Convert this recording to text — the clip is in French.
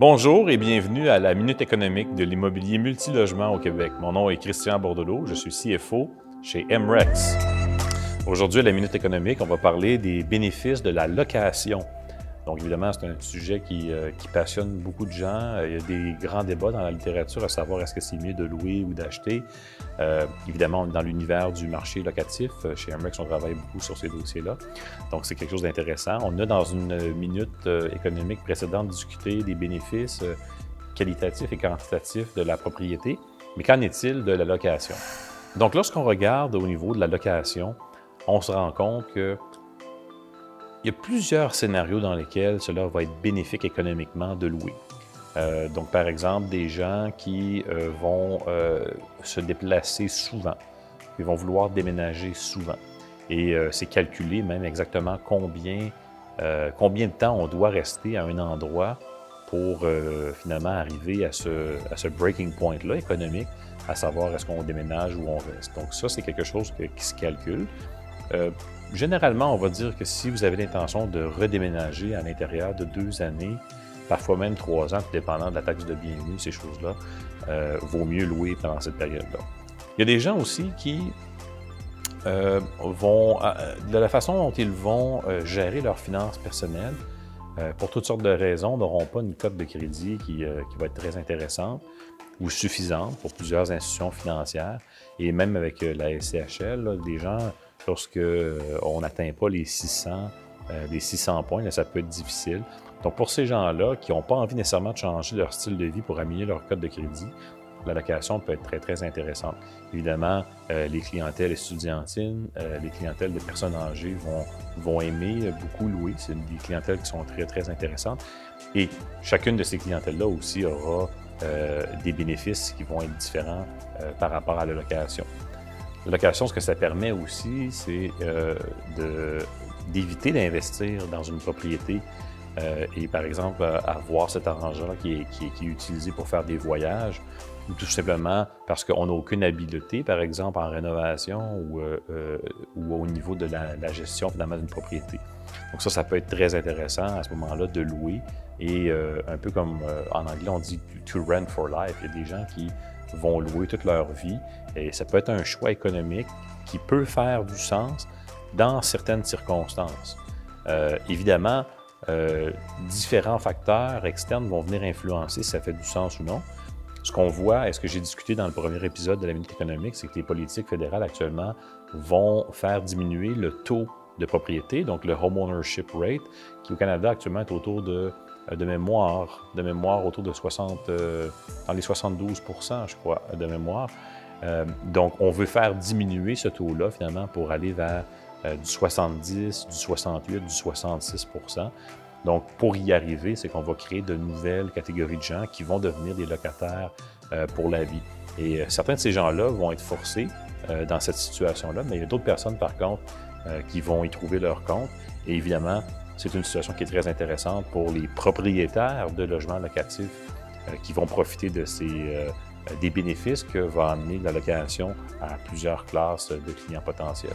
Bonjour et bienvenue à la Minute économique de l'immobilier multilogement au Québec. Mon nom est Christian Bordelot, je suis CFO chez MREX. Aujourd'hui, à la Minute économique, on va parler des bénéfices de la location. Donc, évidemment, c'est un sujet qui, euh, passionne beaucoup de gens. Euh, il y a des grands débats dans la littérature à savoir est-ce que c'est mieux de louer ou d'acheter? Euh, évidemment, dans l'univers du marché locatif. Chez MREX, on travaille beaucoup sur ces dossiers-là. Donc, c'est quelque chose d'intéressant. On a, dans une minute économique précédente, discuté des bénéfices qualitatifs et quantitatifs de la propriété. Mais qu'en est-il de la location? Donc, lorsqu'on regarde au niveau de la location, on se rend compte que il y a plusieurs scénarios dans lesquels cela va être bénéfique économiquement de louer. Euh, donc, par exemple, des gens qui euh, vont euh, se déplacer souvent, qui vont vouloir déménager souvent. Et c'est calculé même exactement combien, combien de temps on doit rester à un endroit pour finalement arriver à ce, à ce breaking point-là économique, à savoir est-ce qu'on déménage ou on reste. Donc ça, c'est quelque chose qui se calcule. Euh, généralement, on va dire que si vous avez l'intention de redéménager à l'intérieur de deux années, parfois même trois ans, dépendant de la taxe de bienvenue, ces choses-là, euh, vaut mieux louer pendant cette période-là. Il y a des gens aussi qui euh, vont, de la façon dont ils vont gérer leurs finances personnelles, pour toutes sortes de raisons, n'auront pas une cote de crédit qui, va être très intéressante ou suffisante pour plusieurs institutions financières. Et même avec la SCHL, des gens lorsque euh, on n'atteint pas les 600, euh, les 600 points, ça peut être difficile. Donc, pour ces gens-là qui n'ont pas envie nécessairement de changer leur style de vie pour améliorer leur code de crédit, la location peut être très, très intéressante. Évidemment, euh, les clientèles estudiantines, les clientèles de personnes âgées vont, vont aimer beaucoup louer. C'est des clientèles qui sont très, très intéressantes. Et chacune de ces clientèles-là aussi aura des bénéfices qui vont être différents par rapport à la location. La location, ce que ça permet aussi, c'est euh, d'éviter d'investir dans une propriété euh, et, par exemple, avoir cet arrangement qui est, utilisé pour faire des voyages ou tout simplement parce qu'on n'a aucune habileté, par exemple, en rénovation ou, euh, ou au niveau de la, gestion finalement d'une propriété. Donc ça, ça peut être très intéressant à ce moment-là de louer et un peu comme en anglais on dit to rent for life. Il y a des gens qui vont louer toute leur vie. Et ça peut être un choix économique qui peut faire du sens dans certaines circonstances. Euh, évidemment, euh, différents facteurs externes vont venir influencer si ça fait du sens ou non. Ce qu'on voit, et ce que j'ai discuté dans le premier épisode de la Minute économique, c'est que les politiques fédérales actuellement vont faire diminuer le taux de propriété, donc le home ownership rate, qui au Canada actuellement est autour de euh, de mémoire, de mémoire autour de 60, euh, dans les 72 je crois, de mémoire. Donc, on veut faire diminuer ce taux-là, finalement, pour aller vers du 70, du 68, du 66% Donc, pour y arriver, c'est qu'on va créer de nouvelles catégories de gens qui vont devenir des locataires pour la vie. Et certains de ces gens-là vont être forcés dans cette situation-là, mais il y a d'autres personnes, par contre, qui vont y trouver leur compte. Et évidemment, c'est une situation qui est très intéressante pour les propriétaires de logements locatifs euh, qui vont profiter de ces, euh, des bénéfices que va amener la location à plusieurs classes de clients potentiels.